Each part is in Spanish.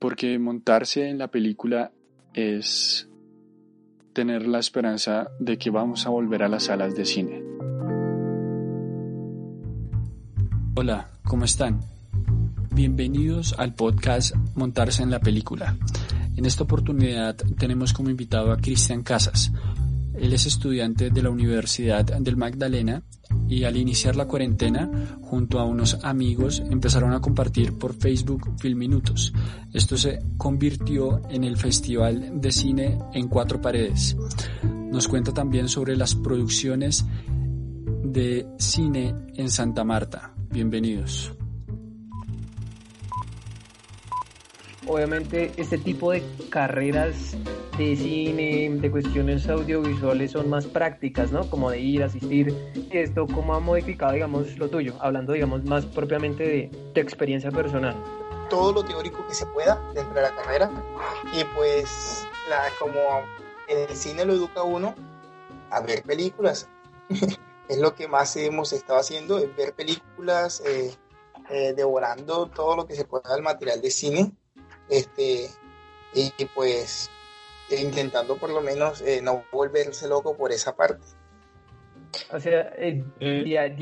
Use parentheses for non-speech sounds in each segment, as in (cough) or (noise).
Porque montarse en la película es tener la esperanza de que vamos a volver a las salas de cine. Hola, ¿cómo están? Bienvenidos al podcast Montarse en la película. En esta oportunidad tenemos como invitado a Cristian Casas. Él es estudiante de la Universidad del Magdalena y al iniciar la cuarentena, junto a unos amigos, empezaron a compartir por Facebook Filminutos. Esto se convirtió en el Festival de Cine en Cuatro Paredes. Nos cuenta también sobre las producciones de cine en Santa Marta. Bienvenidos. Obviamente este tipo de carreras de cine, de cuestiones audiovisuales son más prácticas, ¿no? Como de ir, asistir. ¿Y esto cómo ha modificado, digamos, lo tuyo? Hablando, digamos, más propiamente de tu experiencia personal. Todo lo teórico que se pueda dentro de la carrera. Y pues, la, como el cine lo educa uno a ver películas. (laughs) es lo que más hemos estado haciendo, es ver películas, eh, eh, devorando todo lo que se pueda del material de cine este, y, pues intentando por lo menos eh, no volverse loco por esa parte. O sea, eh, eh.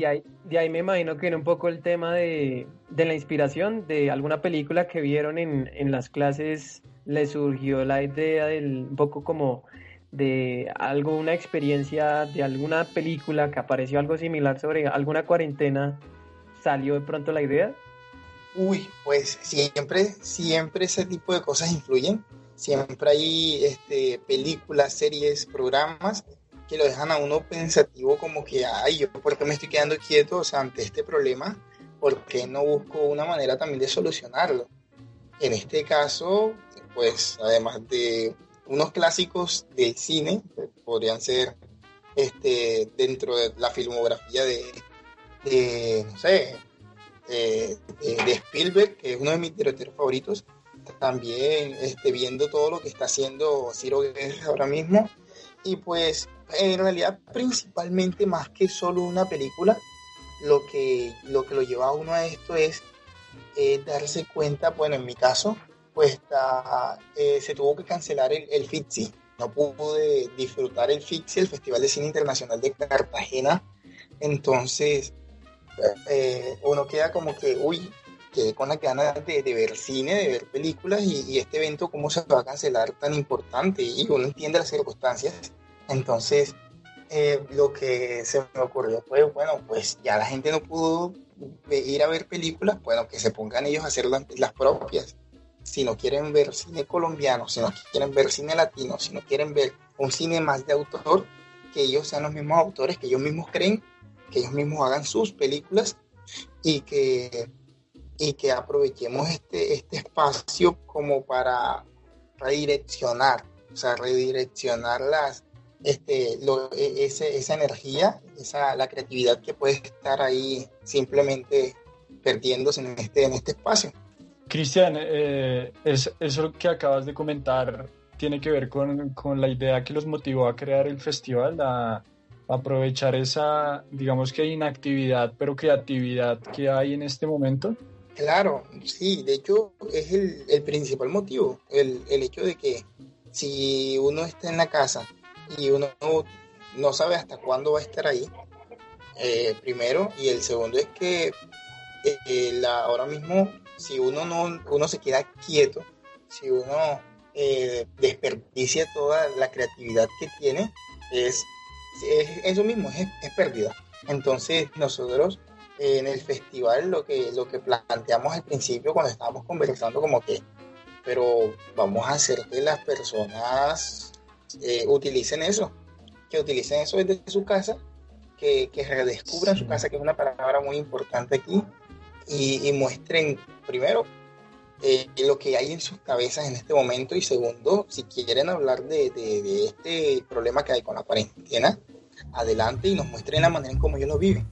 de, ahí, me imagino que era un poco el tema de, la inspiración de alguna película que vieron en, las clases, le surgió la idea del un poco como de algo, una experiencia de alguna película que apareció algo similar sobre alguna cuarentena, salió de pronto la idea. Uy, pues siempre, siempre ese tipo de cosas influyen. Siempre hay este, películas, series, programas que lo dejan a uno pensativo como que, ay, yo por qué me estoy quedando quieto ante este problema, ¿por qué no busco una manera también de solucionarlo? En este caso, pues además de unos clásicos del cine, podrían ser este, dentro de la filmografía de, de no sé, de, Spielberg, que es uno de mis directores favoritos. También este, viendo todo lo que está haciendo Ciro Guerra ahora mismo. Y pues en realidad principalmente más que solo una película, lo que lo, que lo lleva a uno a esto es eh, darse cuenta, bueno, en mi caso, pues eh, se tuvo que cancelar el, el FITSI. No pude disfrutar el FITSI, el Festival de Cine Internacional de Cartagena. Entonces, eh, uno queda como que, uy, quedé con la ganas de, ver cine, de ver películas y, este evento cómo se va a cancelar tan importante y uno entiende las circunstancias. Entonces, eh, lo que se me ocurrió fue, bueno, pues ya la gente no pudo ir a ver películas, bueno, que se pongan ellos a hacer las, las propias. Si no quieren ver cine colombiano, si no quieren ver cine latino, si no quieren ver un cine más de autor, que ellos sean los mismos autores, que ellos mismos creen que ellos mismos hagan sus películas y que, y que aprovechemos este, este espacio como para redireccionar, o sea, redireccionar las, este, e, esa energía, esa, la creatividad que puede estar ahí simplemente perdiéndose en este, en este espacio. Cristian, eh, es, eso que acabas de comentar tiene que ver con, con, la idea que los motivó a crear el festival, la, aprovechar esa, digamos que inactividad, pero creatividad que hay en este momento? Claro, sí, de hecho es el, el principal motivo, el, el, hecho de que si uno está en la casa y uno no, sabe hasta cuándo va a estar ahí, eh, primero, y el segundo es que eh, la, ahora mismo si uno no uno se queda quieto, si uno eh, desperdicia toda la creatividad que tiene, es es, eso mismo, es, es pérdida. Entonces nosotros en el festival lo que, lo que planteamos al principio cuando estábamos conversando como que, pero vamos a hacer que las personas eh, utilicen eso, que utilicen eso desde su casa, que, que redescubran su casa, que es una palabra muy importante aquí, y, y muestren primero eh, lo que hay en sus cabezas en este momento y segundo, si quieren hablar de, de, este problema que hay con la cuarentena, adelante y nos muestren la manera en cómo ellos lo viven.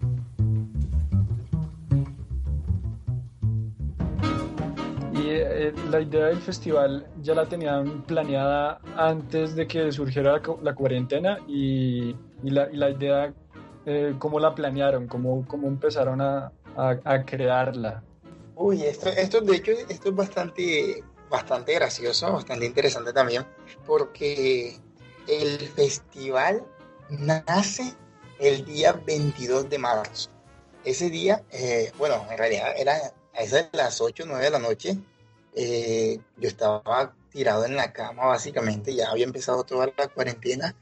Y eh, la idea del festival ya la tenían planeada antes de que surgiera la, cuarentena y, y, la, y, la, idea, eh, ¿cómo la planearon? ¿Cómo, cómo empezaron a, a, a crearla? Uy, esto, esto de hecho, esto es bastante, bastante gracioso, bastante interesante también, porque el festival nace el día 22 de marzo. Ese día, eh, bueno, en realidad era a esas de las 8 o 9 de la noche, eh, yo estaba tirado en la cama básicamente, ya había empezado toda la cuarentena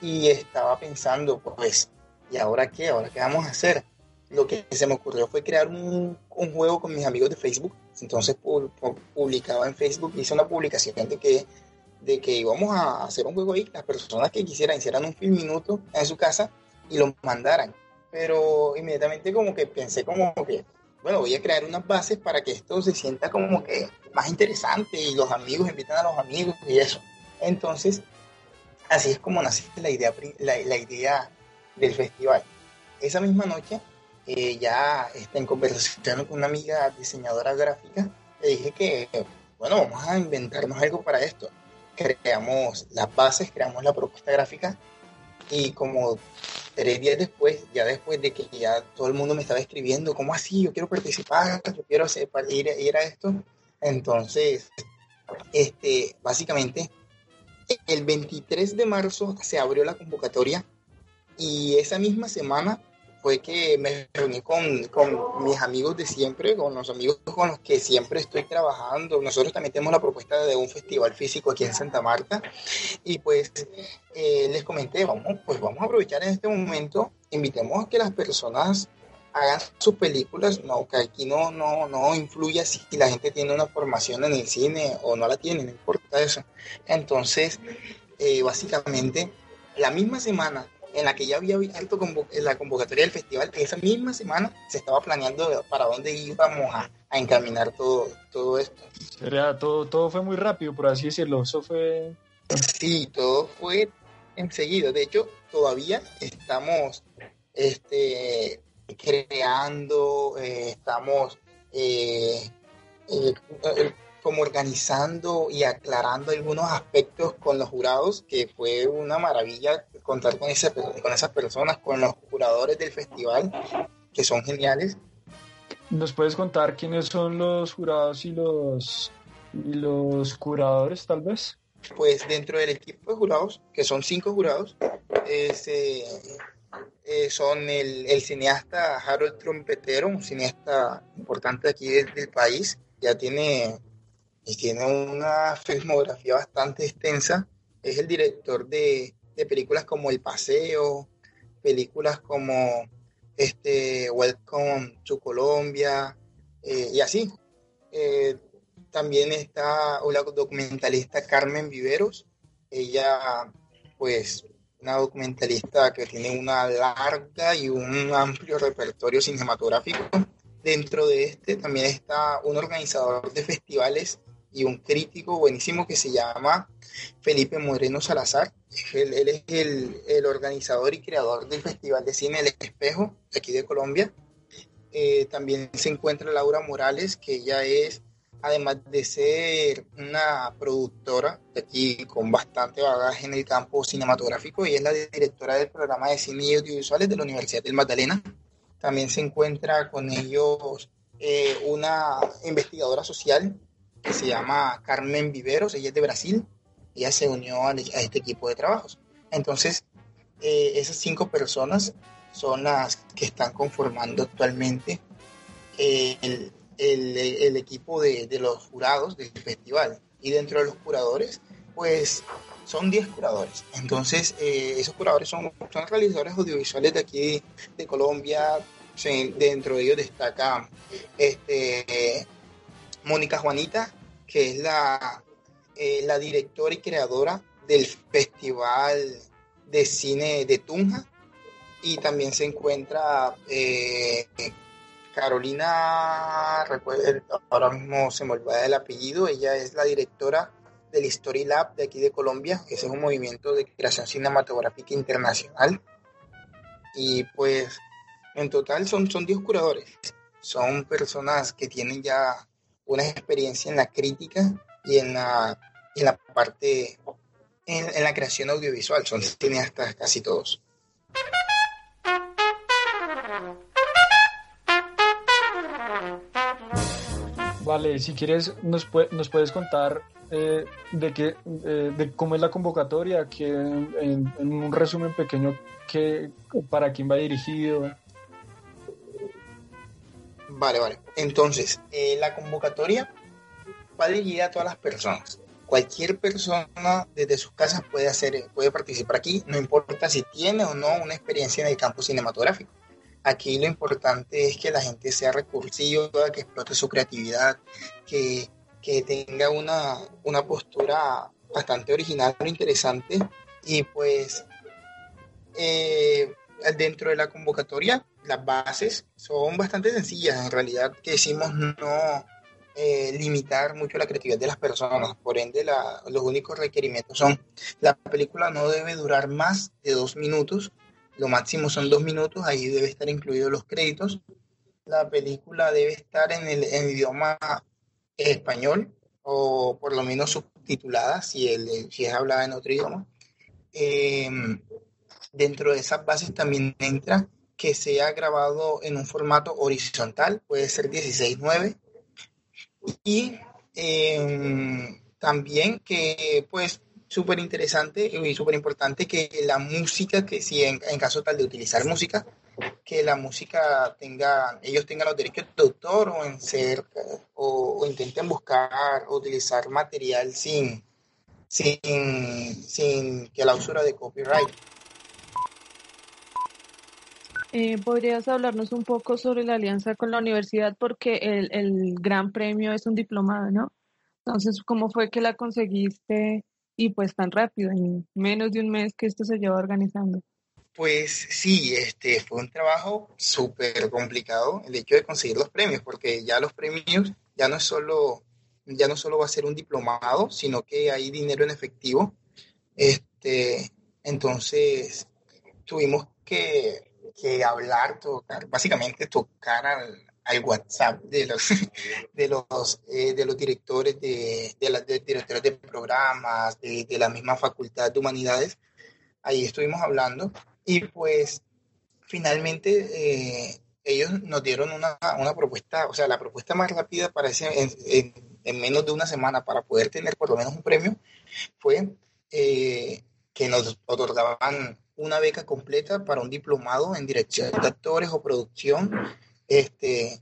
y estaba pensando, pues, ¿y ahora qué? ¿Ahora qué vamos a hacer? Lo que se me ocurrió fue crear un, un juego con mis amigos de Facebook. Entonces publicaba en Facebook, hice una publicación de que, de que íbamos a hacer un juego ahí. Las personas que quisieran hicieran un film minuto en su casa y lo mandaran. Pero inmediatamente como que pensé como que, bueno, voy a crear unas bases para que esto se sienta como que más interesante y los amigos invitan a los amigos y eso. Entonces, así es como nació la idea, la, la idea del festival. Esa misma noche eh, ya está en conversación con una amiga diseñadora gráfica, le dije que, bueno, vamos a inventarnos algo para esto. Creamos las bases, creamos la propuesta gráfica y como tres días después, ya después de que ya todo el mundo me estaba escribiendo, ¿cómo así? Yo quiero participar, yo quiero hacer, ir, ir a esto. Entonces, este, básicamente, el 23 de marzo se abrió la convocatoria y esa misma semana fue que me reuní con, con, mis amigos de siempre, con los amigos con los que siempre estoy trabajando. Nosotros también tenemos la propuesta de un festival físico aquí en Santa Marta y pues eh, les comenté, vamos, pues vamos a aprovechar en este momento, invitemos a que las personas hagan sus películas, no, que aquí no, no, no influya si la gente tiene una formación en el cine o no la tiene, no importa eso. Entonces, eh, básicamente, la misma semana en la que ya había abierto la convocatoria del festival, esa misma semana se estaba planeando para dónde íbamos a, encaminar todo, todo esto. todo, todo fue muy rápido, por así decirlo. Eso fue. Sí, todo fue enseguida. De hecho, todavía estamos este, creando, eh, estamos eh, eh, como organizando y aclarando algunos aspectos con los jurados, que fue una maravilla contar con, ese, con esas personas, con los juradores del festival, que son geniales. ¿Nos puedes contar quiénes son los jurados y los, y los curadores, tal vez? Pues dentro del equipo de jurados, que son cinco jurados, eh, eh, son el, el, cineasta Harold Trompetero, un cineasta importante aquí del país, ya tiene y tiene una filmografía bastante extensa. Es el director de, de películas como El Paseo, películas como este, Welcome to Colombia eh, y así. Eh, también está la documentalista Carmen Viveros. Ella, pues, una documentalista que tiene una larga y un amplio repertorio cinematográfico. Dentro de este también está un organizador de festivales y un crítico buenísimo que se llama Felipe Moreno Salazar. Él, es el, organizador y creador del Festival de Cine El Espejo, aquí de Colombia. Eh, también se encuentra Laura Morales, que ella es, además de ser una productora de aquí con bastante bagaje en el campo cinematográfico, y es la directora del programa de cine y audiovisuales de la Universidad del Magdalena. También se encuentra con ellos eh, una investigadora social que se llama Carmen Viveros, ella es de Brasil, ella se unió a, este equipo de trabajos. Entonces, eh, esas cinco personas son las que están conformando actualmente eh, el, el, equipo de, de, los jurados del festival. Y dentro de los curadores, pues son 10 curadores. Entonces, eh, esos curadores son, son realizadores audiovisuales de aquí de Colombia. dentro de ellos destaca este, Mónica Juanita, que es la, eh, la directora y creadora del Festival de Cine de Tunja. Y también se encuentra eh, Carolina, ahora mismo se me olvida el apellido, ella es la directora del Story Lab de aquí de Colombia, ese es un movimiento de creación cinematográfica internacional. Y pues en total son, son 10 curadores, son personas que tienen ya una experiencia en la crítica y en la, en la parte, en, en la creación audiovisual, son cineastas casi todos. Vale, si quieres, nos, nos puedes contar eh, de, qué, eh, de cómo es la convocatoria, que en, un resumen pequeño, que, para quién va dirigido. Vale, vale. Entonces, eh, la convocatoria va dirigida a todas las personas. Cualquier persona desde sus casas puede hacer, puede participar aquí, no importa si tiene o no una experiencia en el campo cinematográfico. Aquí lo importante es que la gente sea recursiva, que explote su creatividad, que, tenga una, una postura bastante original, interesante. Y pues eh, dentro de la convocatoria, las bases son bastante sencillas. En realidad, que decimos no eh, limitar mucho la creatividad de las personas. Por ende, los únicos requerimientos son, la película no debe durar más de dos minutos lo máximo son dos minutos, ahí debe estar incluidos los créditos. La película debe estar en el, idioma español o por lo menos subtitulada si, el, si es hablada en otro idioma. Em, dentro de esas bases también entra que sea grabado en un formato horizontal, puede ser 16.9. Y em, también que pues súper interesante y súper importante que la música, que si en, caso tal de utilizar música, que la música tenga, ellos tengan los derechos de autor o en ser, o, intenten buscar o utilizar material sin, sin, sin que la usura de copyright. Eh, ¿Podrías hablarnos un poco sobre la alianza con la universidad? Porque el, el gran premio es un diplomado, ¿no? Entonces, ¿cómo fue que la conseguiste? y pues tan rápido, en menos de un mes que esto se lleva organizando. Pues sí, este fue un trabajo súper complicado el hecho de conseguir los premios, porque ya los premios ya no es solo, ya no solo va a ser un diplomado, sino que hay dinero en efectivo. Este, entonces tuvimos que, que hablar, tocar, básicamente tocar al, al WhatsApp de los, (laughs) de los, eh, de los directores de, de, las directores de programas, de, de, la misma Facultad de Humanidades. Ahí estuvimos hablando y pues finalmente eh, ellos nos dieron una, una, propuesta, o sea, la propuesta más rápida para ese, en, en, menos de una semana para poder tener por lo menos un premio fue eh, que nos otorgaban una beca completa para un diplomado en dirección de actores o producción este,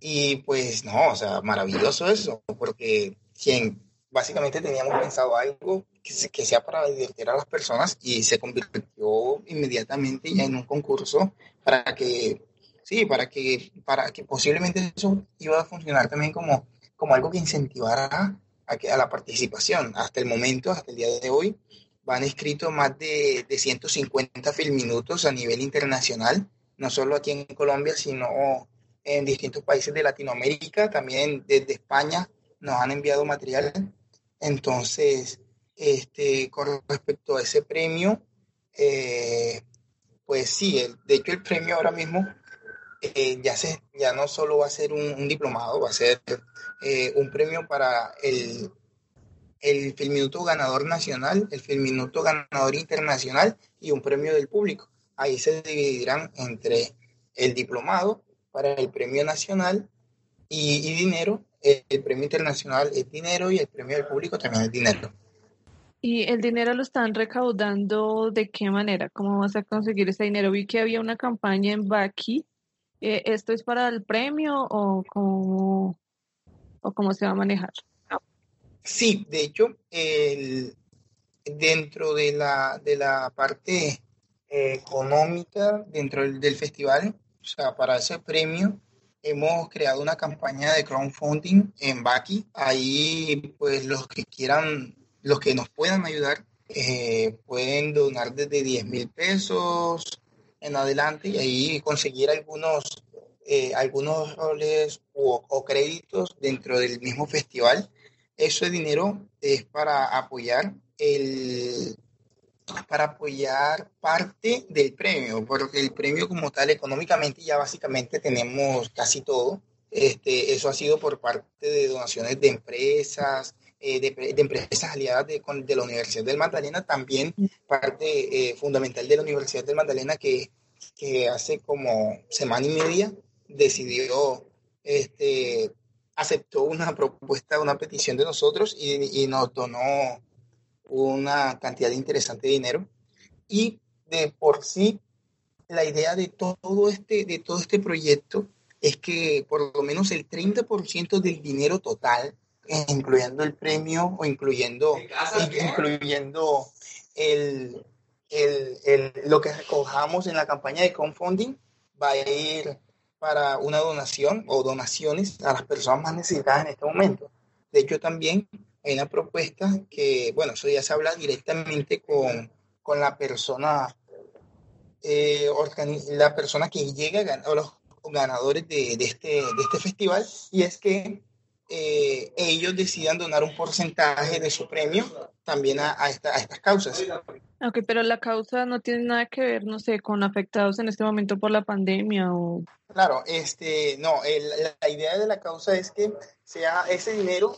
y pues no, o sea, maravilloso eso, porque quien básicamente teníamos pensado algo que, que, sea para divertir a las personas y se convirtió inmediatamente ya en un concurso para que, sí, para que, para que posiblemente eso iba a funcionar también como, como algo que incentivara a, a la participación. Hasta el momento, hasta el día de hoy, van escritos más de, de 150 filminutos a nivel internacional no solo aquí en Colombia, sino en distintos países de Latinoamérica, también desde España nos han enviado material. Entonces, este, con respecto a ese premio, eh, pues sí, de hecho el premio ahora mismo eh, ya, se, ya no solo va a ser un, diplomado, va a ser eh, un premio para el, el Filminuto ganador nacional, el Filminuto ganador internacional y un premio del público ahí se dividirán entre el diplomado para el premio nacional y, dinero. El, premio internacional es dinero y el premio del público también es dinero. ¿Y el dinero lo están recaudando de qué manera? ¿Cómo vas a conseguir ese dinero? Vi que había una campaña en Baki. Eh, ¿Esto es para el premio o cómo, o cómo se va a manejar? Sí, de hecho, el, dentro de la, de la parte económica dentro del, festival. O sea, para ese premio hemos creado una campaña de crowdfunding en Baki. Ahí, pues, los que quieran, los que nos puedan ayudar, eh, pueden donar desde 10 mil pesos en adelante y ahí conseguir algunos eh, algunos roles o, créditos dentro del mismo festival. Ese dinero es para apoyar el para apoyar parte del premio, porque el premio como tal económicamente ya básicamente tenemos casi todo. Este, eso ha sido por parte de donaciones de empresas, eh, de, empresas aliadas de, la Universidad del Magdalena, también parte eh, fundamental de la Universidad del Magdalena que, que hace como semana y media decidió, este, aceptó una propuesta, una petición de nosotros y, nos donó una cantidad interesante de dinero. Y de por sí, la idea de todo este, de todo este proyecto es que por lo menos el 30% del dinero total, incluyendo el premio o incluyendo, incluyendo el, el, el, lo que recojamos en la campaña de crowdfunding, va a ir para una donación o donaciones a las personas más necesitadas en este momento. De hecho, también hay una propuesta que, bueno, eso ya se habla directamente con, con la persona, eh, la persona que llega o los ganadores de, este, de este festival, y es que eh, ellos decidan donar un porcentaje de su premio también a, a, esta, a, estas causas. Ok, pero la causa no tiene nada que ver, no sé, con afectados en este momento por la pandemia o... Claro, este, no, el, la idea de la causa es que sea ese dinero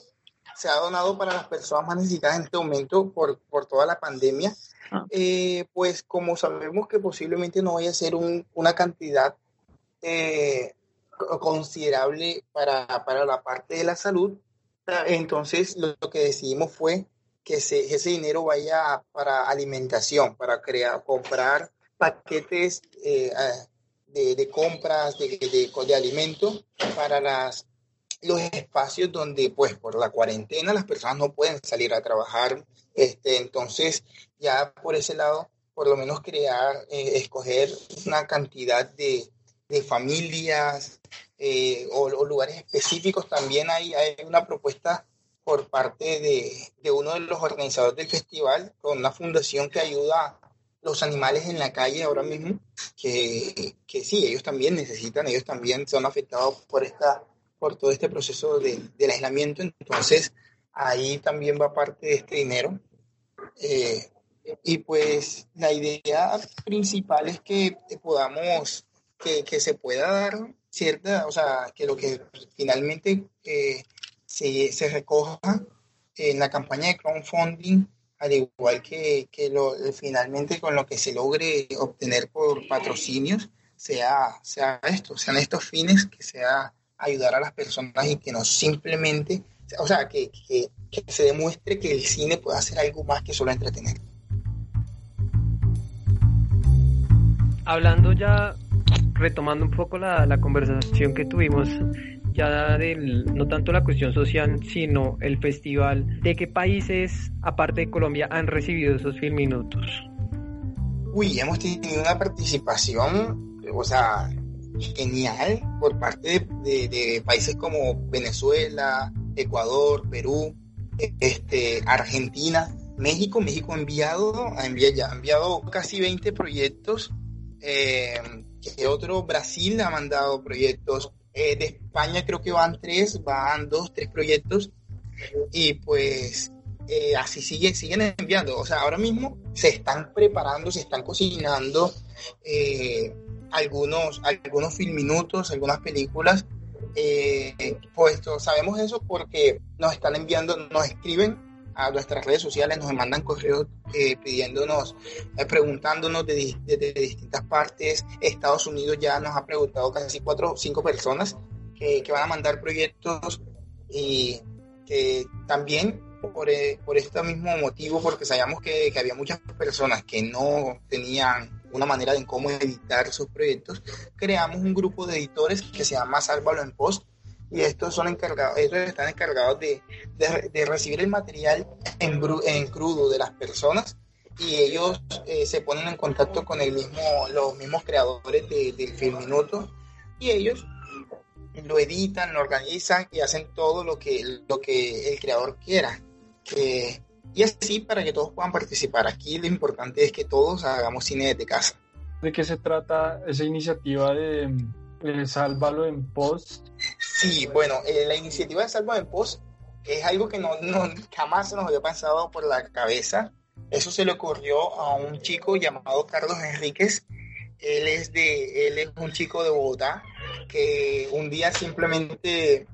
se ha donado para las personas más necesitadas en este momento por, por toda la pandemia. Ah. Eh, pues como sabemos que posiblemente no vaya a ser un, una cantidad eh, considerable para, para, la parte de la salud. Entonces, lo, que decidimos fue que ese dinero vaya para alimentación, para crear, comprar paquetes eh, de, compras de, de, de alimentos para las, los espacios donde, pues, por la cuarentena las personas no pueden salir a trabajar. Este, entonces, ya por ese lado, por lo menos crear, eh, escoger una cantidad de, de familias eh, o, lugares específicos. También hay, hay una propuesta por parte de, de, uno de los organizadores del festival con una fundación que ayuda a los animales en la calle ahora mismo, que, que sí, ellos también necesitan, ellos también son afectados por, esta, por todo este proceso de, del aislamiento. Entonces, ahí también va parte de este dinero. Eh, y pues la idea principal es que podamos que, que, se pueda dar cierta, o sea, que lo que finalmente eh, se, se, recoja en la campaña de crowdfunding, al igual que, que lo, finalmente con lo que se logre obtener por patrocinios, sea, sea esto, sean estos fines, que sea ayudar a las personas y que no simplemente, o sea, que, que, que se demuestre que el cine puede hacer algo más que solo entretener. Hablando ya retomando un poco la, la conversación que tuvimos ya del, no tanto la cuestión social, sino el festival, ¿de qué países, aparte de Colombia, han recibido esos minutos? Uy, hemos tenido una participación, o sea, genial por parte de, de, países como Venezuela, Ecuador, Perú, este, Argentina, México. México ha enviado, ha enviado, ya, ha enviado casi 20 proyectos. Eh, que otro, Brasil ha mandado proyectos, eh, de España creo que van tres, van dos, tres proyectos, y pues eh, así siguen, siguen enviando. O sea, ahora mismo se están preparando, se están cocinando eh, algunos, algunos filminutos, algunas películas. pues sabemos eso porque nos están enviando, nos escriben a nuestras redes sociales, nos mandan correos eh, pidiéndonos, eh, preguntándonos de, distintas partes. Estados Unidos ya nos ha preguntado casi cuatro o cinco personas que, van a mandar proyectos y que también por, eh, por este mismo motivo, porque sabíamos que, que, había muchas personas que no tenían una manera de cómo editar sus proyectos, creamos un grupo de editores que se llama Sálvalo en Post, y estos son encargados, estos están encargados de, de, recibir el material en, en, crudo de las personas y ellos eh, se ponen en contacto con el mismo, los mismos creadores de, del film minuto y ellos lo editan, lo organizan y hacen todo lo que, lo que el creador quiera. Que, y así para que todos puedan participar. Aquí lo importante es que todos hagamos cine desde casa. ¿De qué se trata esa iniciativa de El Sálvalo en Post. Sí, bueno, eh, la iniciativa de Sálvalo en Post es algo que no, jamás se nos había pasado por la cabeza. Eso se le ocurrió a un chico llamado Carlos Enríquez. Él es, de, él es un chico de Bogotá que un día simplemente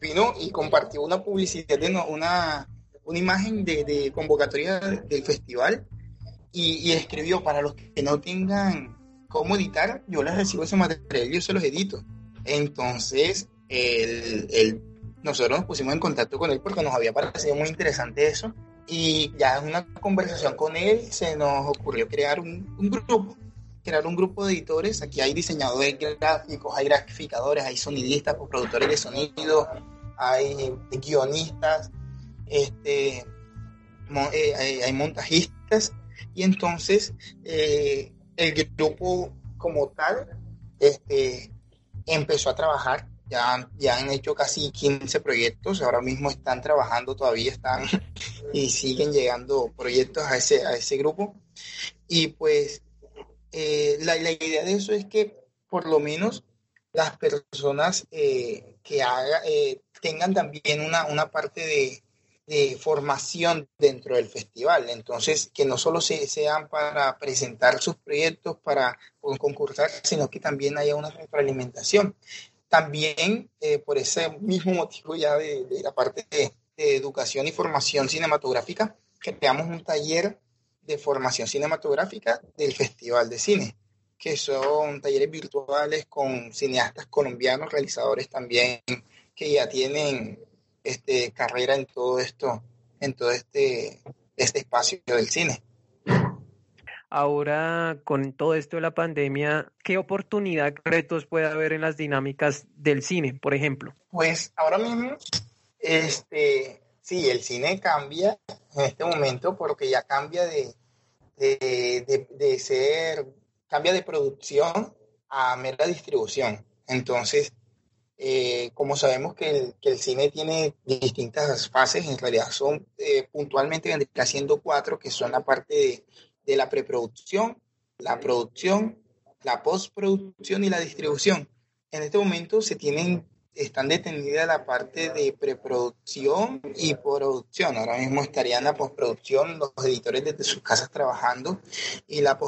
vino y compartió una publicidad, de una, una imagen de, convocatoria del festival y, escribió para los que no tengan cómo editar, yo les recibo ese material, yo se los edito. Entonces, el, nosotros nos pusimos en contacto con él porque nos había parecido muy interesante eso y ya en una conversación con él se nos ocurrió crear un, grupo crear un grupo de editores. Aquí hay diseñadores gráficos, hay graficadores, hay sonidistas, productores de sonido, hay guionistas, este, eh, hay, montajistas. Y entonces eh, el grupo como tal este, empezó a trabajar. Ya, ya han hecho casi 15 proyectos, ahora mismo están trabajando, todavía están (laughs) y siguen llegando proyectos a ese, a ese grupo. Y pues eh, la, idea de eso es que por lo menos las personas eh, que haga, eh, tengan también una, una parte de, formación dentro del festival. Entonces, que no solo se, sean para presentar sus proyectos, para concursar, sino que también haya una retroalimentación. También, por ese mismo motivo ya de, de la parte de, de educación y formación cinematográfica, creamos un taller de formación cinematográfica del Festival de Cine, que son talleres virtuales con cineastas colombianos, realizadores también que ya tienen este, carrera en todo esto, en todo este, este espacio del cine. Ahora, con todo esto de la pandemia, ¿qué oportunidad, retos puede haber en las dinámicas del cine, por ejemplo? Pues ahora mismo, este, sí, el cine cambia en este momento porque ya cambia de, de, ser, cambia de producción a mera distribución. Entonces, eh, como sabemos que el, que el, cine tiene distintas fases, en realidad son eh, puntualmente vendría siendo cuatro, que son la parte de, de la preproducción, la producción, la postproducción y la distribución. En este momento se tienen están detenidas la parte de preproducción y producción. Ahora mismo estarían la postproducción, los editores desde sus casas trabajando, y la,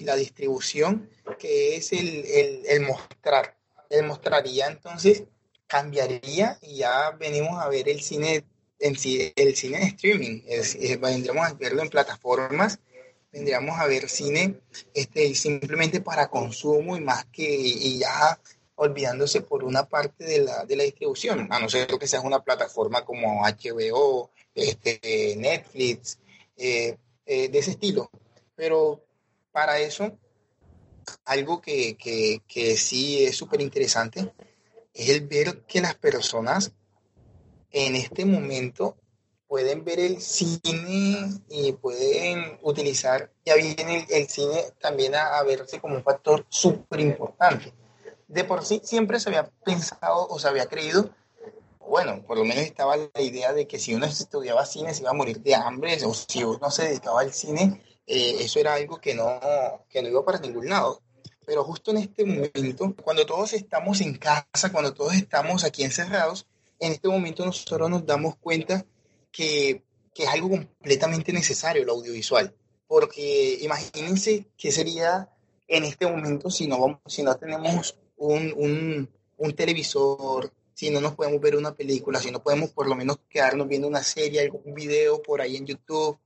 la distribución, que es el, el, mostrar. El mostraría entonces cambiaría y ya venimos a ver el cine en el cine de streaming. vendríamos a verlo en plataformas, vendríamos a ver cine este, simplemente para consumo y más que y ya olvidándose por una parte de la, de la distribución, a no ser que sea una plataforma como HBO, este, Netflix, eh, eh, de ese estilo. Pero para eso, algo que, que, que sí es súper interesante es el ver que las personas en este momento pueden ver el cine y pueden utilizar ya viene el, cine también a, a verse como un factor súper importante de por sí siempre se había pensado o se había creído, bueno, por lo menos estaba la idea de que si uno estudiaba cine se iba a morir de hambre, o si uno se dedicaba al cine, eh, eso era algo que no, que no iba para ningún lado. Pero justo en este momento, cuando todos estamos en casa, cuando todos estamos aquí encerrados, en este momento nosotros nos damos cuenta que, que es algo completamente necesario el audiovisual. Porque imagínense qué sería en este momento si no, vamos, si no tenemos un, un, un televisor, si no nos podemos ver una película, si no podemos por lo menos quedarnos viendo una serie, algún video por ahí en YouTube,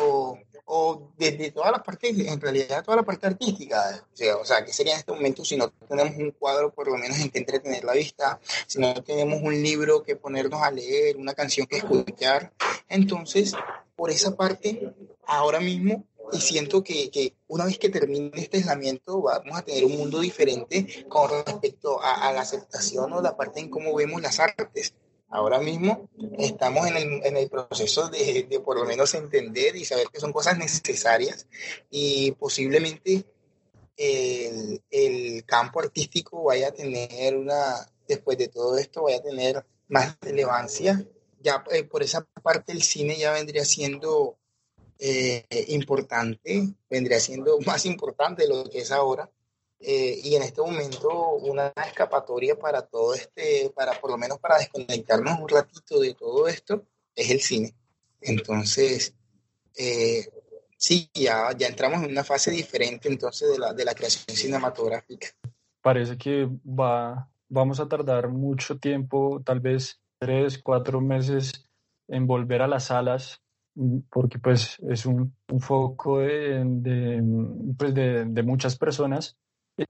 o, o desde todas las partes, en realidad toda la parte artística, o sea, o sea, que sería en este momento si no tenemos un cuadro por lo menos en que entretener la vista, si no tenemos un libro que ponernos a leer, una canción que escuchar, entonces, por esa parte, ahora mismo y siento que, que, una vez que termine este aislamiento vamos a tener un mundo diferente con respecto a, la aceptación o la parte en cómo vemos las artes. Ahora mismo estamos en el, en el proceso de, por lo menos entender y saber que son cosas necesarias y posiblemente el, el campo artístico vaya a tener una, después de todo esto, vaya a tener más relevancia. Ya eh, por esa parte el cine ya vendría siendo eh, importante, vendría siendo (laughs) más importante de lo que es ahora, Eh, y en este momento una escapatoria para todo este, para por lo menos para desconectarnos un ratito de todo esto, es el cine. Entonces, eh, sí, ya, ya entramos en una fase diferente entonces de la, de la creación cinematográfica. Parece que va, vamos a tardar mucho tiempo, tal vez tres, cuatro meses en volver a las salas porque pues es un, un foco de, de, pues de, de muchas personas.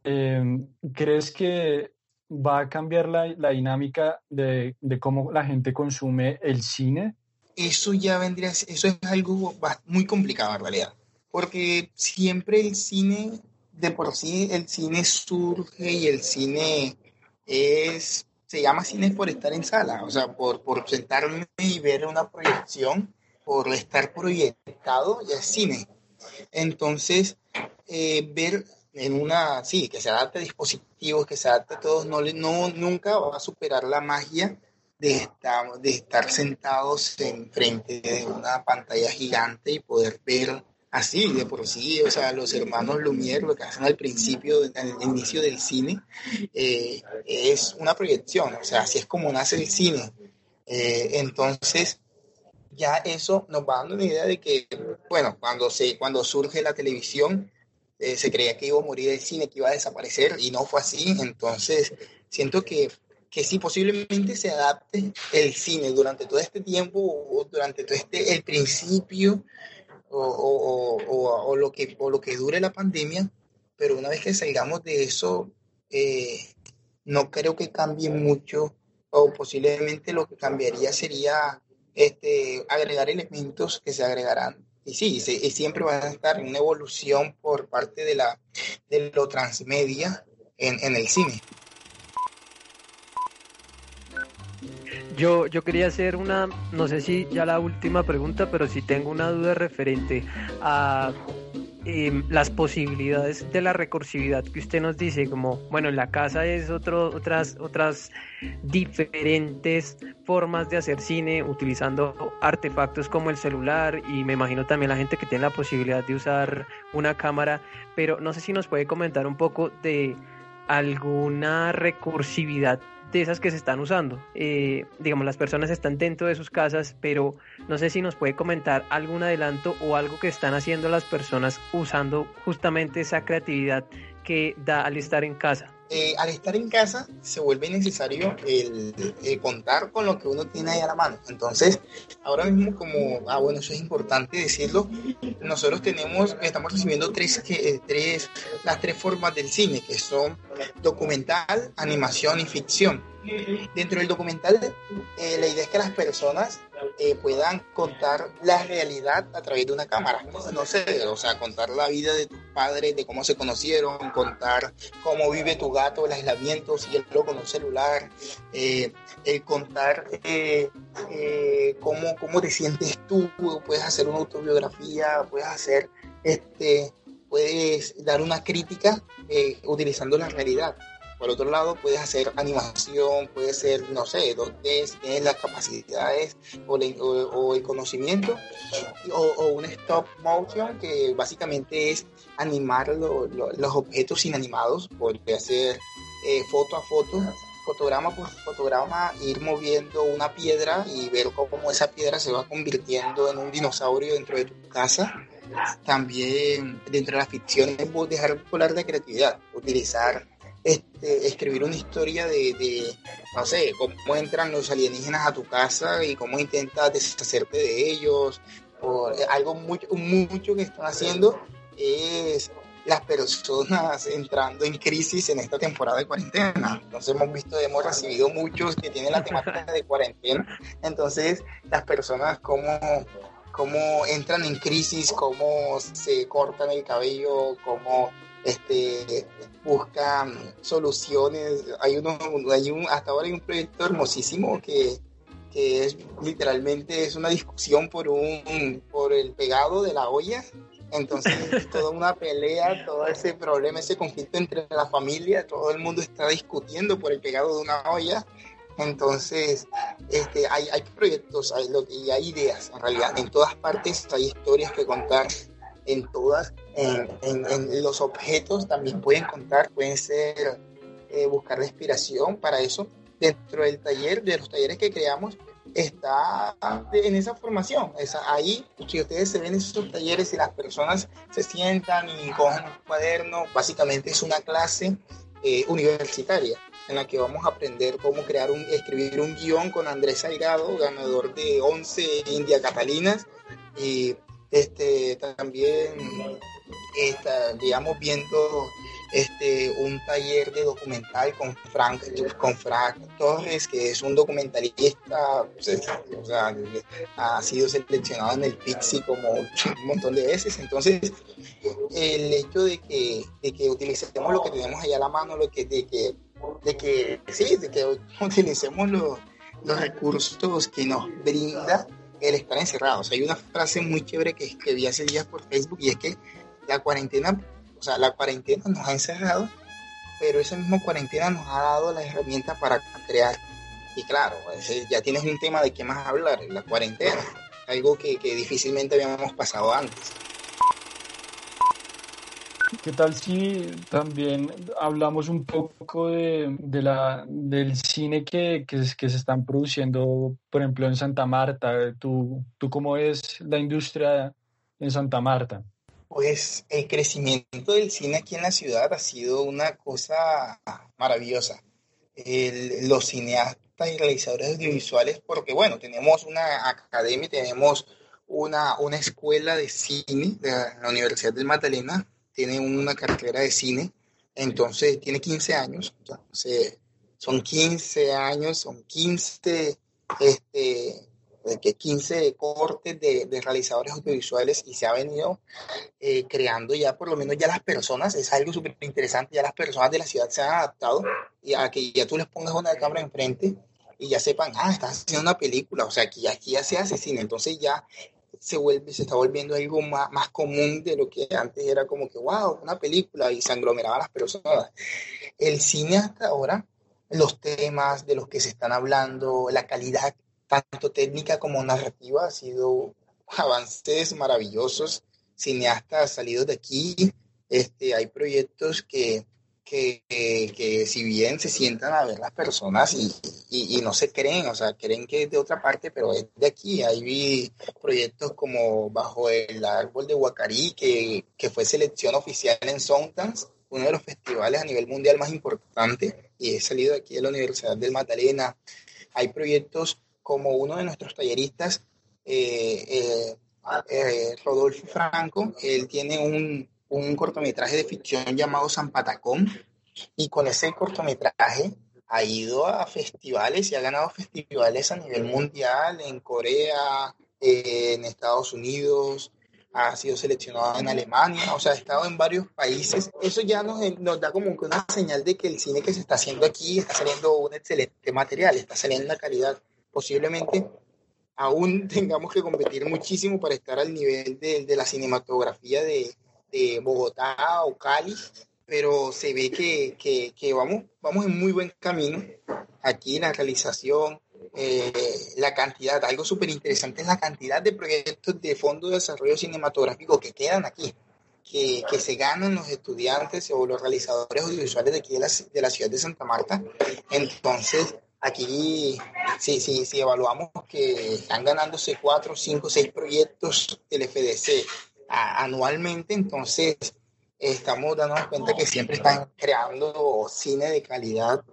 Eh, ¿Crees que va a cambiar la, la dinámica de, de, cómo la gente consume el cine? Eso ya vendría, eso es algo muy complicado en realidad, porque siempre el cine, de por sí el cine surge y el cine es, se llama cine por estar en sala, o sea, por, por sentarme y ver una proyección por estar proyectado ya es cine. Entonces, eh, ver en una, sí, que se adapte a dispositivos, que se adapte a todos, no, no, nunca va a superar la magia de estar, de estar sentados enfrente de una pantalla gigante y poder ver así, de por sí, o sea, los hermanos Lumière, lo que hacen al principio, al inicio del cine, eh, es una proyección, o sea, así es como nace el cine. Eh, entonces, ya eso nos va dando una idea de que, bueno, cuando, se, cuando surge la televisión, eh, se creía que iba a morir el cine, que iba a desaparecer, y no fue así. Entonces, siento que, que sí, posiblemente se adapte el cine durante todo este tiempo, o durante todo este, el principio, o, o, o, lo, que, o lo que dure la pandemia, pero una vez que salgamos de eso, eh, no creo que cambie mucho, o posiblemente lo que cambiaría sería este, agregar elementos que se agregarán. Y sí, siempre va a estar una evolución por parte de, la, de lo transmedia en, en el cine. Yo, yo quería hacer una, no sé si ya la última pregunta, pero si tengo una duda referente a Em, las posibilidades de la recursividad que usted nos dice, como, bueno, en la casa es otro, otras, otras diferentes formas de hacer cine utilizando artefactos como el celular y me imagino también la gente que tiene la posibilidad de usar una cámara, pero no sé si nos puede comentar un poco de alguna recursividad de esas que se están usando. Eh, digamos, las personas están dentro de sus casas, pero no sé si nos puede comentar algún adelanto o algo que están haciendo las personas usando justamente esa creatividad que da al estar en casa. Eh, al estar en casa se vuelve necesario el, contar con lo que uno tiene ahí a la mano. Entonces, ahora mismo como, ah bueno, eso es importante decirlo, nosotros tenemos, estamos recibiendo tres, eh, tres, las tres formas del cine, que son documental, animación y ficción. Dentro del documental, eh, la idea es que las personas eh, puedan contar la realidad a través de una cámara. No sé, o sea, contar la vida de tus padres, de cómo se conocieron, contar cómo vive tu gato, el aislamiento, si él lo con un celular, eh, contar cómo, cómo te sientes tú, puedes hacer una autobiografía, puedes hacer este puedes dar una crítica utilizando la realidad. Por otro lado, puedes hacer animación, puede ser, no sé, donde tienes las capacidades o, el conocimiento, o, un stop motion que básicamente es animar los objetos inanimados, puede ser eh, foto a foto, fotograma por fotograma, ir moviendo una piedra y ver cómo esa piedra se va convirtiendo en un dinosaurio dentro de tu casa. También dentro de la ficción es dejar volar de creatividad, utilizar este, escribir una historia de, no sé, cómo entran los alienígenas a tu casa y cómo intentas deshacerte de ellos. O algo mucho, mucho que están haciendo es las personas entrando en crisis en esta temporada de cuarentena. Entonces hemos visto, hemos recibido muchos que tienen la temática de cuarentena. Entonces las personas cómo, cómo entran en crisis, cómo se cortan el cabello, cómo este, buscan soluciones. Hay uno, hay un, hasta ahora hay un proyecto hermosísimo que, que es literalmente es una discusión por un, por el pegado de la olla. Entonces, (laughs) toda una pelea, todo ese problema, ese conflicto entre la familia, todo el mundo está discutiendo por el pegado de una olla. Entonces, este, hay, hay proyectos hay, y hay ideas, en realidad. En todas partes hay historias que contar, en todas en, los objetos también pueden contar, pueden ser eh, buscar la inspiración para eso. Dentro del taller, de los talleres que creamos, está en esa formación. ahí, si ustedes se ven en esos talleres y las personas se sientan y cogen un cuaderno, básicamente es una clase eh, universitaria en la que vamos a aprender cómo crear un, escribir un guion con Andrés Salgado, ganador de 11 India Catalinas, y este, también estaríamos viendo este, un taller de documental con Frank, con Frank Torres, que es un documentalista, pues, ha sido seleccionado en el Pixie como un montón de veces. Entonces, el hecho de que, de que utilicemos lo que tenemos allá a la mano, lo que, de que, de que sí, de que utilicemos los, los recursos que nos brinda el estar encerrados. Hay una frase muy chévere que escribí hace días por Facebook y es que la cuarentena, o sea, la cuarentena nos ha encerrado, pero esa misma cuarentena nos ha dado la herramienta para crear. Y claro, ya tienes un tema de qué más hablar, la cuarentena, algo que, que difícilmente habíamos pasado antes. ¿Qué tal si también hablamos un poco de, de la, del cine que, que, que, se están produciendo, por ejemplo, en Santa Marta? ¿Tú, ¿Tú cómo ves la industria en Santa Marta? Pues el crecimiento del cine aquí en la ciudad ha sido una cosa maravillosa. los cineastas y realizadores audiovisuales, porque bueno, tenemos una academia, tenemos una, una escuela de cine de la Universidad del Magdalena, tiene una carrera de cine, entonces tiene 15 años, son 15 años, son 15, este, que 15 cortes de, realizadores audiovisuales y se ha venido eh, creando ya, por lo menos ya las personas, es algo súper interesante, ya las personas de la ciudad se han adaptado y a que ya tú les pongas una cámara enfrente y ya sepan, ah, estás haciendo una película, o sea, aquí, aquí ya se hace cine, entonces ya se vuelve, se está volviendo algo más, más común de lo que antes era como que, wow, una película y se aglomeraban las personas. El cine hasta ahora, los temas de los que se están hablando, la calidad tanto técnica como narrativa, ha sido avances maravillosos, cineastas salidos de aquí, este, hay proyectos que, que, que, si bien se sientan a ver las personas y, y, no se creen, o sea, creen que es de otra parte, pero es de aquí. Hay proyectos como Bajo el Árbol de Huacarí, que, que fue selección oficial en Sundance, uno de los festivales a nivel mundial más importantes, y he salido aquí de la Universidad del Magdalena. Hay proyectos como uno de nuestros talleristas, eh, eh, eh, Rodolfo Franco, él tiene un, un cortometraje de ficción llamado San Patacón y con ese cortometraje ha ido a festivales y ha ganado festivales a nivel mundial en Corea, en Estados Unidos, ha sido seleccionado en Alemania, o sea, ha estado en varios países. Eso ya nos, nos da como una señal de que el cine que se está haciendo aquí está saliendo un excelente material, está saliendo una calidad. Posiblemente aún (laughs) tengamos que competir muchísimo para estar al nivel de, de la cinematografía de, de Bogotá o Cali, pero se ve que, que, vamos, vamos en muy buen camino. Aquí la realización, eh, la cantidad, algo súper interesante es la cantidad de proyectos de Fondo de Desarrollo Cinematográfico que quedan aquí, que, que se ganan los estudiantes o los realizadores audiovisuales de aquí de la, de la ciudad de Santa Marta. Entonces, aquí si, sí, sí, evaluamos que están ganándose cuatro, cinco, seis proyectos del FDC anualmente, entonces estamos dándonos cuenta que siempre están creando cine de calidad.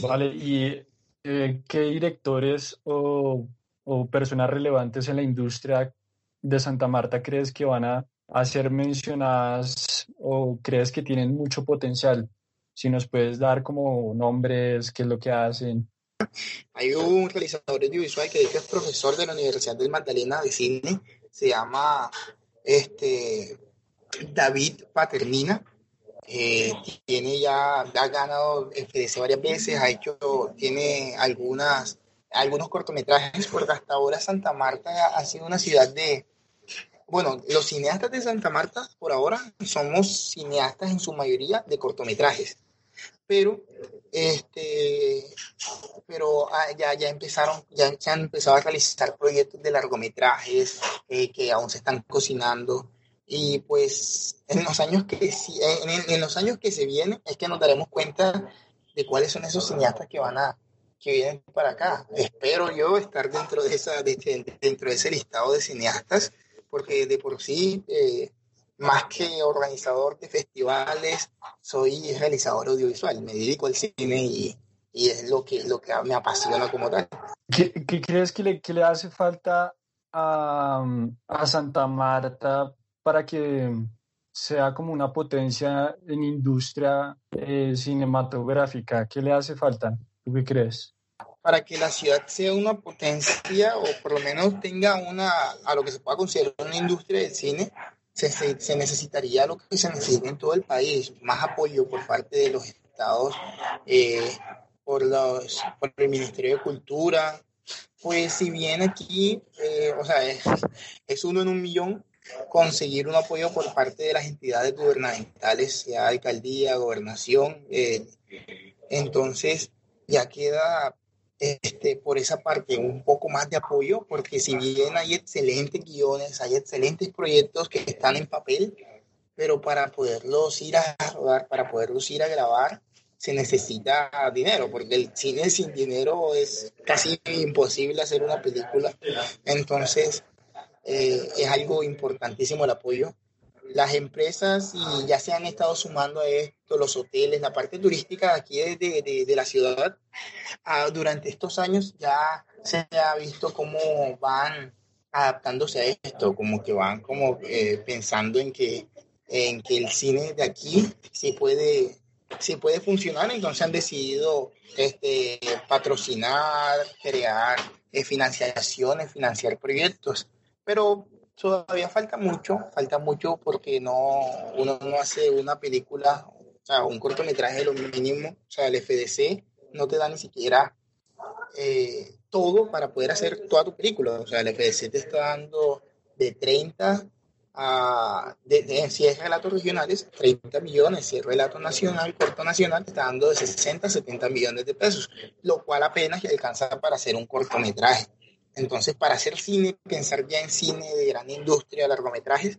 Vale, ¿y eh, qué directores o, o, personas relevantes en la industria de Santa Marta crees que van a, a ser mencionadas o crees que tienen mucho potencial? Si nos puedes dar como nombres, qué es lo que hacen. Hay un realizador audiovisual que de es profesor de la Universidad del Magdalena de cine, se llama este, David Paternina. Eh, tiene ya, ha ganado FDC varias veces, ha hecho, tiene algunas, algunos cortometrajes, porque hasta ahora Santa Marta ha sido una ciudad de, bueno, los cineastas de Santa Marta por ahora somos cineastas en su mayoría de cortometrajes, pero este pero ah, ya, ya empezaron, ya se han empezado a realizar proyectos de largometrajes eh, que aún se están cocinando Y pues en los años que, en, en los años que se vienen es que nos daremos cuenta de cuáles son esos cineastas que van a que vienen para acá. Espero yo estar dentro de esa dentro de ese listado de cineastas, porque de por sí eh, más que organizador de festivales, soy realizador audiovisual. Me dedico al cine y, y es lo que lo que me apasiona como tal. ¿Qué, qué crees que le, que le hace falta a, a Santa Marta para que sea como una potencia en industria eh, cinematográfica? ¿Qué le hace falta? ¿Tú qué crees? Para que la ciudad sea una potencia o por lo menos tenga una, a lo que se pueda considerar una industria del cine, se, necesitaría lo que se necesita en todo el país, más apoyo por parte de los estados, eh, por, los, por el Ministerio de Cultura. Pues si bien aquí, eh, o sea, es, es uno en un millón, conseguir un apoyo por parte de las entidades gubernamentales, sea alcaldía, gobernación. Eh, entonces, ya queda este, por esa parte un poco más de apoyo, porque si bien hay excelentes guiones, hay excelentes proyectos que están en papel, pero para poderlos ir a rodar, para poderlos ir a grabar, se necesita dinero, porque el cine sin dinero es casi imposible hacer una película. Entonces, eh, es algo importantísimo el apoyo. Las empresas y ya se han estado sumando a esto, los hoteles, la parte turística aquí de, de, la ciudad, ah, durante estos años ya se ha visto cómo van adaptándose a esto, como que van como eh, pensando en que, en que el cine de aquí sí puede, sí puede funcionar, entonces han decidido este, patrocinar, crear eh, financiaciones, financiar proyectos. Pero todavía falta mucho, falta mucho porque no, uno no hace una película, o sea, un cortometraje de lo mínimo, o sea, el FDC no te da ni siquiera eh, todo para poder hacer toda tu película, o sea, el FDC te está dando de 30 a, de, si es relatos regionales, 30 millones, si es relato nacional, corto nacional, te está dando de 60 a 70 millones de pesos, lo cual apenas alcanza para hacer un cortometraje. Entonces, para hacer cine, pensar ya en cine de gran industria, largometrajes,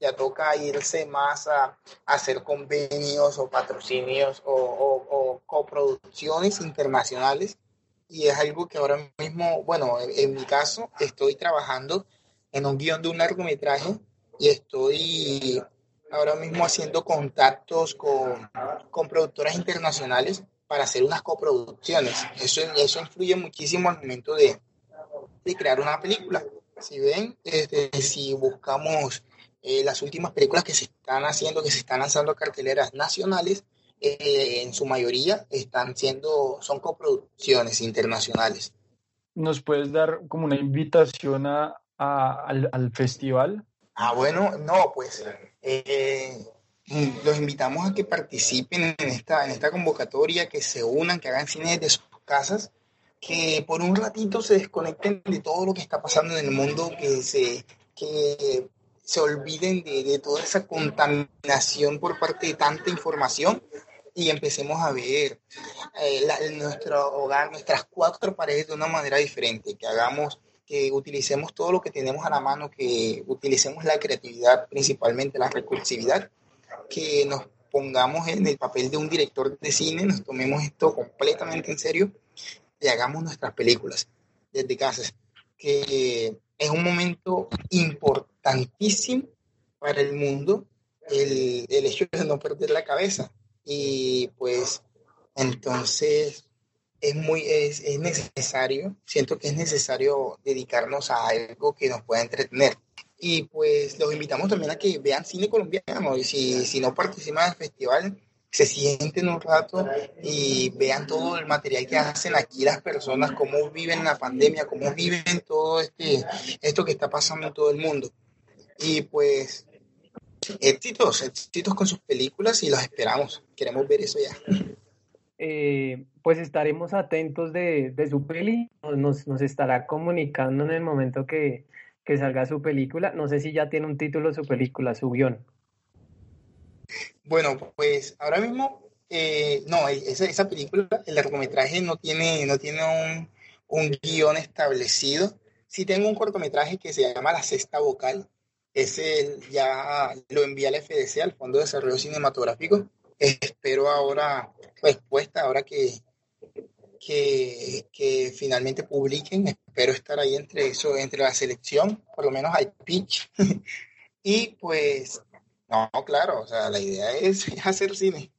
ya toca irse más a, hacer convenios o patrocinios o, coproducciones internacionales. Y es algo que ahora mismo, bueno, en, mi caso, estoy trabajando en un guion de un largometraje y estoy ahora mismo haciendo contactos con, con productoras internacionales para hacer unas coproducciones. Eso, eso influye muchísimo al momento de, de crear una película. Si ven, este, si buscamos eh, las últimas películas que se están haciendo, que se están lanzando a carteleras nacionales, eh, en su mayoría están siendo, son coproducciones internacionales. ¿Nos puedes dar como una invitación a, al, al, festival? Ah, bueno, no, pues eh, los invitamos a que participen en esta, en esta convocatoria, que se unan, que hagan cine de sus casas que por un ratito se desconecten de todo lo que está pasando en el mundo, que se, que se olviden de, de toda esa contaminación por parte de tanta información y empecemos a ver eh, nuestro hogar, nuestras cuatro paredes de una manera diferente, que hagamos, que utilicemos todo lo que tenemos a la mano, que utilicemos la creatividad, principalmente la recursividad, que nos pongamos en el papel de un director de cine, nos tomemos esto completamente en serio y hagamos nuestras películas desde casa, que es un momento importantísimo para el mundo el, el hecho de no perder la cabeza. Y pues entonces es muy es, es, necesario, siento que es necesario dedicarnos a algo que nos pueda entretener. Y pues los invitamos también a que vean cine colombiano y si, si no participan del festival, se sienten un rato y vean todo el material que hacen aquí las personas, cómo viven la pandemia, cómo viven todo este, esto que está pasando en todo el mundo. Y pues éxitos, éxitos con sus películas y los esperamos. Queremos ver eso ya. Eh, pues estaremos atentos de, de su peli, nos, nos, estará comunicando en el momento que, que salga su película. No sé si ya tiene un título su película, su guion. Bueno, pues ahora mismo, eh, no, esa, esa, película, el largometraje no tiene, no tiene un, un, guion establecido. Sí tengo un cortometraje que se llama La Sexta Vocal, ese ya lo envía al FDC, al Fondo de Desarrollo Cinematográfico. Espero ahora respuesta, ahora que, que, finalmente publiquen. Espero estar ahí entre eso, entre la selección, por lo menos hay pitch. (laughs) y pues, no, claro, o sea, la idea es (laughs) hacer cine.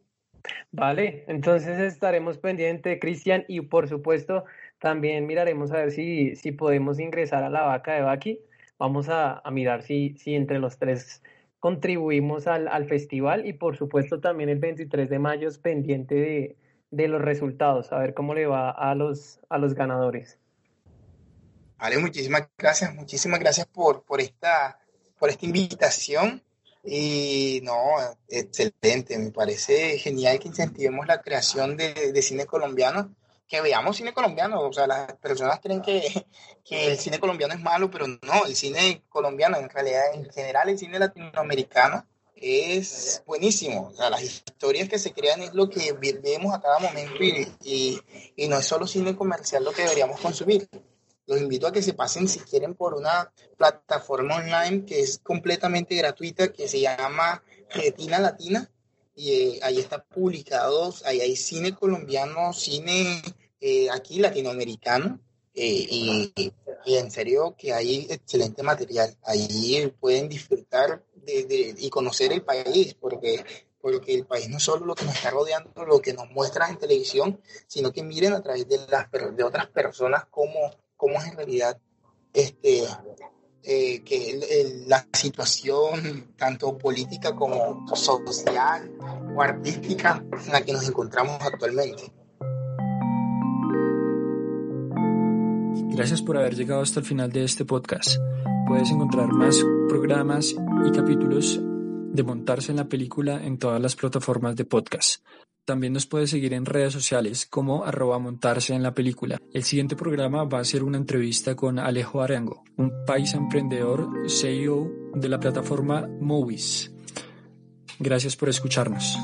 Vale, entonces estaremos pendientes, Cristian, y por supuesto también miraremos a ver si, si podemos ingresar a la vaca de Baki. Vamos a, mirar si, si entre los tres contribuimos al, al, festival y por supuesto también el 23 de mayo es pendiente de, de, los resultados, a ver cómo le va a los, a los ganadores. Vale, muchísimas gracias, muchísimas gracias por, por, esta, por esta invitación. Y no, excelente, me parece genial que incentivemos la creación de, de cine colombiano que veamos cine colombiano. O sea, las personas creen que, que, el cine colombiano es malo, pero no, el cine colombiano, en realidad, en general, el cine latinoamericano es buenísimo. O sea, las historias que se crean es lo que vemos a cada momento y, y, y no es solo cine comercial lo que deberíamos consumir. Los invito a que se pasen, si quieren, por una plataforma online que es completamente gratuita, que se llama Retina Latina y eh, ahí está publicados, ahí hay cine colombiano, cine eh, aquí latinoamericano, eh, y, y, en serio que hay excelente material. Ahí pueden disfrutar de, y conocer el país, porque, porque el país no es solo lo que nos está rodeando, lo que nos muestra en televisión, sino que miren a través de, las, de otras personas cómo, cómo es en realidad este, eh, que la situación tanto política como social o artística en la que nos encontramos actualmente. Gracias por haber llegado hasta el final de este podcast. Puedes encontrar más programas y capítulos de montarse en la película en todas las plataformas de podcast. También nos puede seguir en redes sociales como arroba montarse en la película. El siguiente programa va a ser una entrevista con Alejo Arango, un país emprendedor CEO de la plataforma Movies. Gracias por escucharnos.